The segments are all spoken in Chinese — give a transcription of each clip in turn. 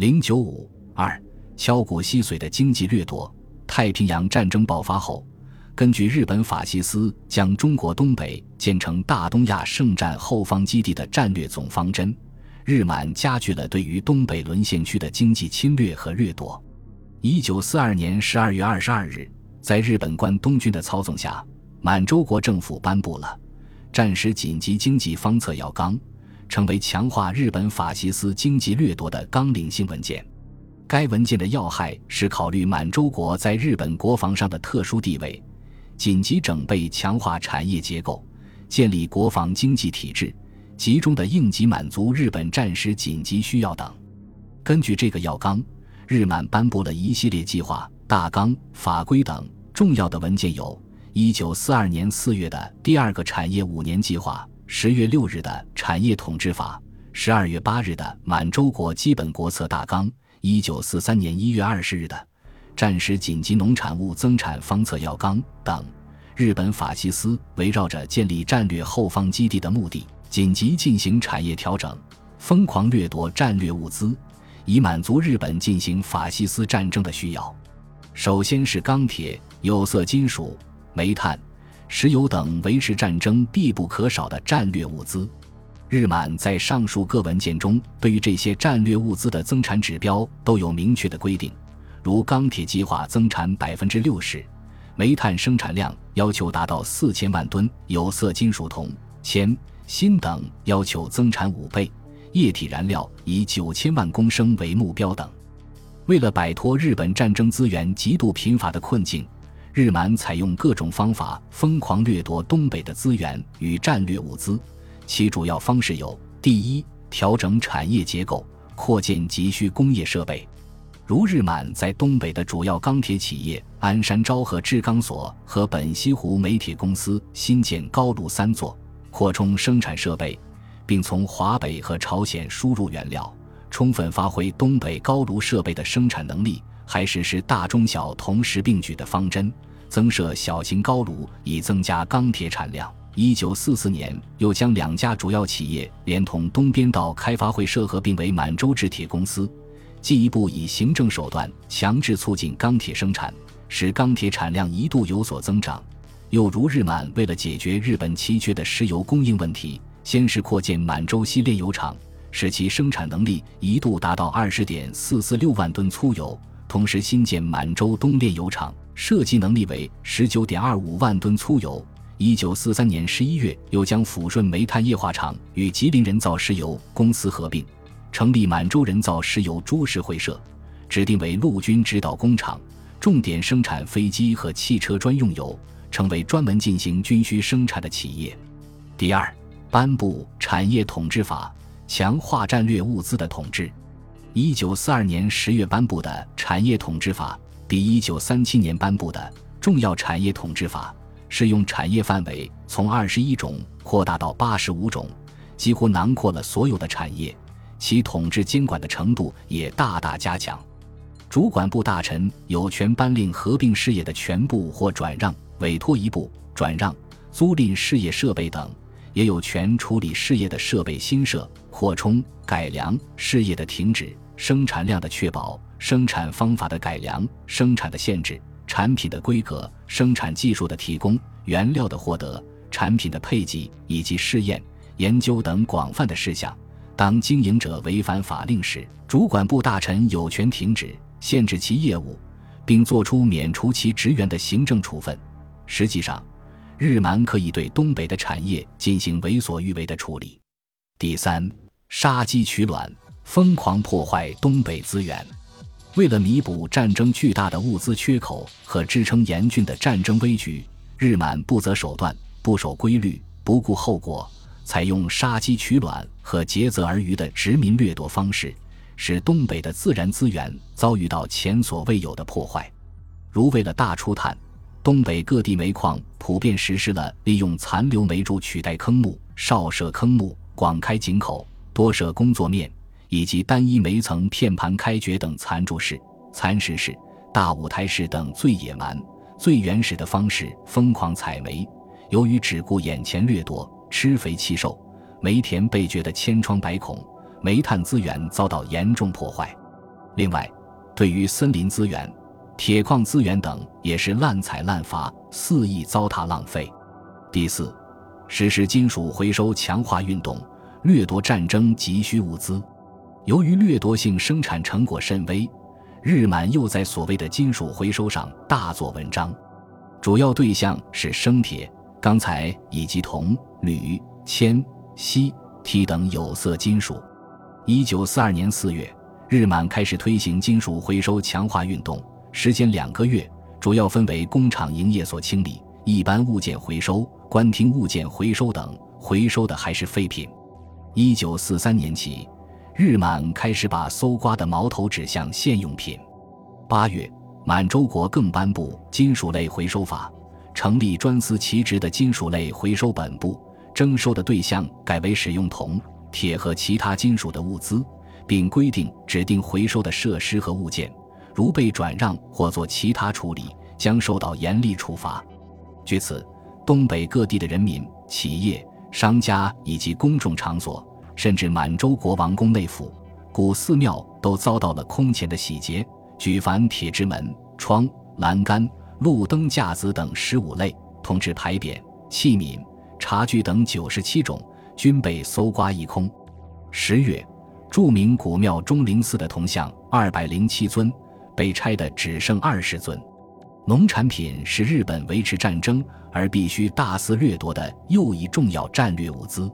零九五二敲骨吸髓的经济掠夺。太平洋战争爆发后，根据日本法西斯将中国东北建成大东亚圣战后方基地的战略总方针，日满加剧了对于东北沦陷区的经济侵略和掠夺。一九四二年十二月二十二日，在日本关东军的操纵下，满洲国政府颁布了战时紧急经济方策要纲。成为强化日本法西斯经济掠夺的纲领性文件。该文件的要害是考虑满洲国在日本国防上的特殊地位，紧急整备强化产业结构，建立国防经济体制，集中的应急满足日本战时紧急需要等。根据这个要纲，日满颁布了一系列计划、大纲、法规等重要的文件，有一九四二年四月的第二个产业五年计划。十月六日的产业统治法，十二月八日的满洲国基本国策大纲，一九四三年一月二十日的战时紧急农产物增产方策要纲等，日本法西斯围绕着建立战略后方基地的目的，紧急进行产业调整，疯狂掠夺战略物资，以满足日本进行法西斯战争的需要。首先是钢铁、有色金属、煤炭。石油等维持战争必不可少的战略物资，日满在上述各文件中对于这些战略物资的增产指标都有明确的规定，如钢铁计划增产百分之六十，煤炭生产量要求达到四千万吨，有色金属铜、铅、锌等要求增产五倍，液体燃料以九千万公升为目标等。为了摆脱日本战争资源极度贫乏的困境。日满采用各种方法，疯狂掠夺东北的资源与战略物资。其主要方式有：第一，调整产业结构，扩建急需工业设备，如日满在东北的主要钢铁企业鞍山昭和制钢所和本溪湖煤铁公司新建高炉三座，扩充生产设备，并从华北和朝鲜输入原料，充分发挥东北高炉设备的生产能力。还实施大中小同时并举的方针，增设小型高炉，以增加钢铁产量。一九四四年，又将两家主要企业连同东边道开发会社合并为满洲制铁公司，进一步以行政手段强制促进钢铁生产，使钢铁产量一度有所增长。又如日满为了解决日本奇缺的石油供应问题，先是扩建满洲西炼油厂，使其生产能力一度达到二十点四四六万吨粗油。同时新建满洲东炼油厂，设计能力为十九点二五万吨粗油。一九四三年十一月，又将抚顺煤炭液化厂与吉林人造石油公司合并，成立满洲人造石油株式会社，指定为陆军指导工厂，重点生产飞机和汽车专用油，成为专门进行军需生产的企业。第二，颁布产业统治法，强化战略物资的统治。一九四二年十月颁布的《产业统治法》比一九三七年颁布的《重要产业统治法》适用产业范围从二十一种扩大到八十五种，几乎囊括了所有的产业。其统治监管的程度也大大加强。主管部大臣有权颁令合并事业的全部或转让、委托一部、转让、租赁事业设备等。也有权处理事业的设备新设、扩充、改良事业的停止、生产量的确保、生产方法的改良、生产的限制、产品的规格、生产技术的提供、原料的获得、产品的配给以及试验、研究等广泛的事项。当经营者违反法令时，主管部大臣有权停止、限制其业务，并作出免除其职员的行政处分。实际上，日满可以对东北的产业进行为所欲为的处理。第三，杀鸡取卵，疯狂破坏东北资源。为了弥补战争巨大的物资缺口和支撑严峻的战争危局，日满不择手段、不守规律、不顾后果，采用杀鸡取卵和竭泽而渔的殖民掠夺方式，使东北的自然资源遭遇到前所未有的破坏。如为了大出碳。东北各地煤矿普遍实施了利用残留煤柱取代坑木、少设坑木、广开井口、多设工作面，以及单一煤层片盘开掘等残柱式、残石式、大舞台式等最野蛮、最原始的方式疯狂采煤。由于只顾眼前掠夺、吃肥气瘦，煤田被掘得千疮百孔，煤炭资源遭到严重破坏。另外，对于森林资源、铁矿资源等，也是滥采滥伐，肆意糟蹋浪费。第四，实施金属回收强化运动，掠夺战争急需物资。由于掠夺性生产成果甚微，日满又在所谓的金属回收上大做文章，主要对象是生铁、钢材以及铜、铝、铅、锡、锑等有色金属。一九四二年四月，日满开始推行金属回收强化运动，时间两个月，主要分为工厂营业所清理、一般物件回收、官厅物件回收等，回收的还是废品。一九四三年起。日满开始把搜刮的矛头指向现用品。八月，满洲国更颁布金属类回收法，成立专司其职的金属类回收本部，征收的对象改为使用铜、铁和其他金属的物资，并规定指定回收的设施和物件，如被转让或做其他处理，将受到严厉处罚。据此，东北各地的人民、企业、商家以及公众场所。甚至满洲国王宫内府、古寺庙都遭到了空前的洗劫，举凡铁之门、窗、栏杆、路灯架子等十五类，同治牌匾、器皿、茶具等九十七种，均被搜刮一空。十月，著名古庙钟灵寺的铜像二百零七尊，被拆的只剩二十尊。农产品是日本维持战争而必须大肆掠夺的又一重要战略物资。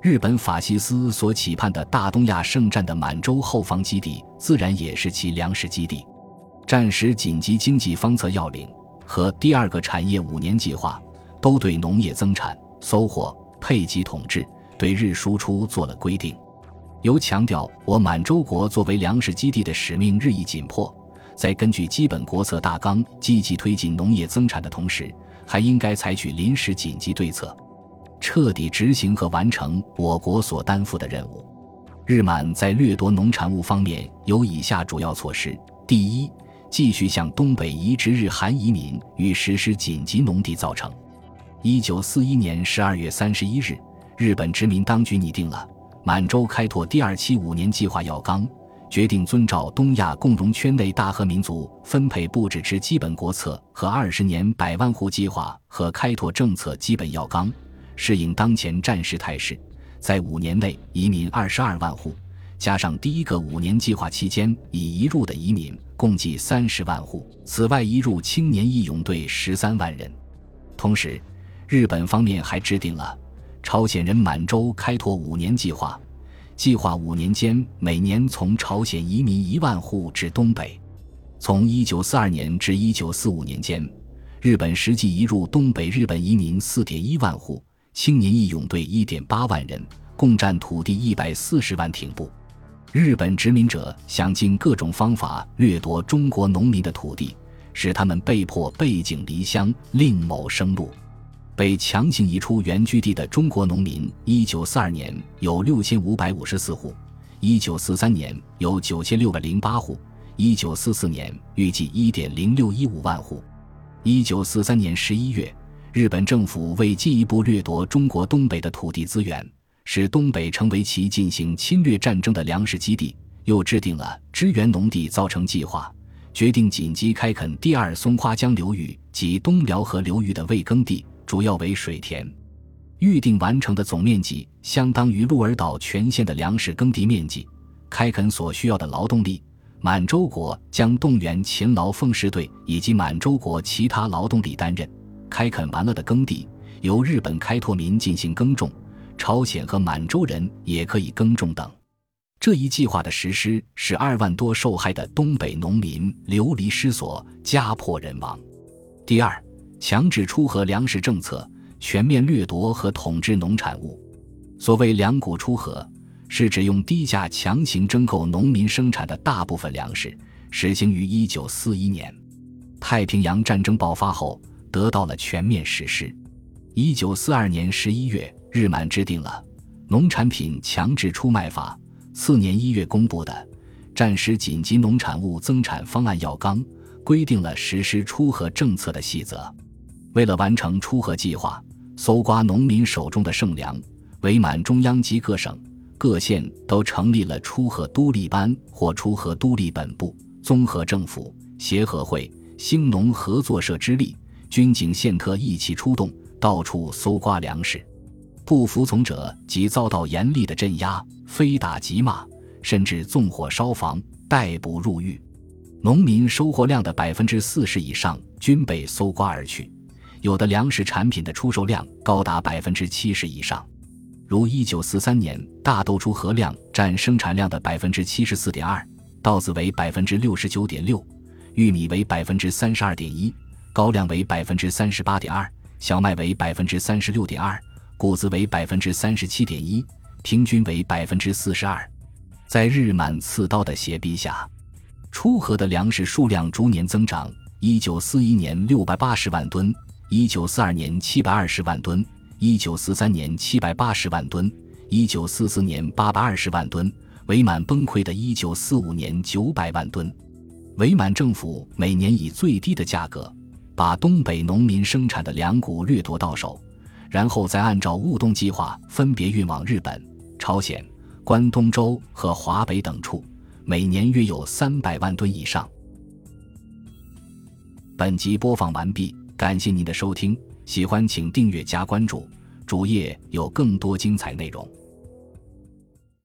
日本法西斯所期盼的大东亚圣战的满洲后方基地，自然也是其粮食基地。战时紧急经济方策要领和第二个产业五年计划，都对农业增产、收获、配给统治、对日输出做了规定。由强调我满洲国作为粮食基地的使命日益紧迫，在根据基本国策大纲积极推进农业增产的同时，还应该采取临时紧急对策。彻底执行和完成我国所担负的任务。日满在掠夺农产物方面有以下主要措施：第一，继续向东北移植日韩移民与实施紧急农地造成。一九四一年十二月三十一日，日本殖民当局拟定了满洲开拓第二期五年计划要纲，决定遵照东亚共荣圈内大和民族分配布置之基本国策和二十年百万户计划和开拓政策基本要纲。适应当前战时态势，在五年内移民二十二万户，加上第一个五年计划期间已移入的移民，共计三十万户。此外，移入青年义勇队十三万人。同时，日本方面还制定了朝鲜人满洲开拓五年计划，计划五年间每年从朝鲜移民一万户至东北。从一九四二年至一九四五年间，日本实际移入东北日本移民四点一万户。青年义勇队一点八万人，共占土地一百四十万挺步。日本殖民者想尽各种方法掠夺中国农民的土地，使他们被迫背井离乡，另谋生路。被强行移出原居地的中国农民，一九四二年有六千五百五十四户，一九四三年有九千六百零八户，一九四四年预计一点零六一五万户。一九四三年十一月。日本政府为进一步掠夺中国东北的土地资源，使东北成为其进行侵略战争的粮食基地，又制定了支援农地造成计划，决定紧急开垦第二松花江流域及东辽河流域的未耕地，主要为水田。预定完成的总面积相当于鹿儿岛全县的粮食耕地面积。开垦所需要的劳动力，满洲国将动员勤劳奉仕队以及满洲国其他劳动力担任。开垦完了的耕地由日本开拓民进行耕种，朝鲜和满洲人也可以耕种等。这一计划的实施使二万多受害的东北农民流离失所、家破人亡。第二，强制出河粮食政策，全面掠夺和统治农产物。所谓粮谷出河，是指用低价强行征购农民生产的大部分粮食，实行于一九四一年。太平洋战争爆发后。得到了全面实施。一九四二年十一月，日满制定了《农产品强制出卖法》，次年一月公布的《战时紧急农产物增产方案要纲》，规定了实施出河政策的细则。为了完成出河计划，搜刮农民手中的剩粮，伪满中央及各省、各县都成立了出河督力班或出河督力本部、综合政府、协和会、兴农合作社之力，军警宪特一起出动，到处搜刮粮食。不服从者即遭到严厉的镇压，非打即骂，甚至纵火烧房、逮捕入狱。农民收获量的百分之四十以上均被搜刮而去，有的粮食产品的出售量高达百分之七十以上。如一九四三年，大豆出荷量占生产量的百分之七十四点二，稻子为百分之六十九点六，玉米为百分之三十二点一，高粱为百分之三十八点二，小麦为百分之三十六点二，谷子为百分之三十七点一，平均为百分之四十二。在日满刺刀的胁逼下，出河的粮食数量逐年增长。一九四一年六百八十万吨，一九四二年七百二十万吨。一九四三年七百八十万吨，一九四四年八百二十万吨，伪满崩溃的一九四五年九百万吨。伪满政府每年以最低的价格把东北农民生产的粮谷掠夺到手，然后再按照务动计划分别运往日本、朝鲜、关东州和华北等处，每年约有三百万吨以上。本集播放完毕，感谢您的收听。喜欢请订阅加关注，主页有更多精彩内容。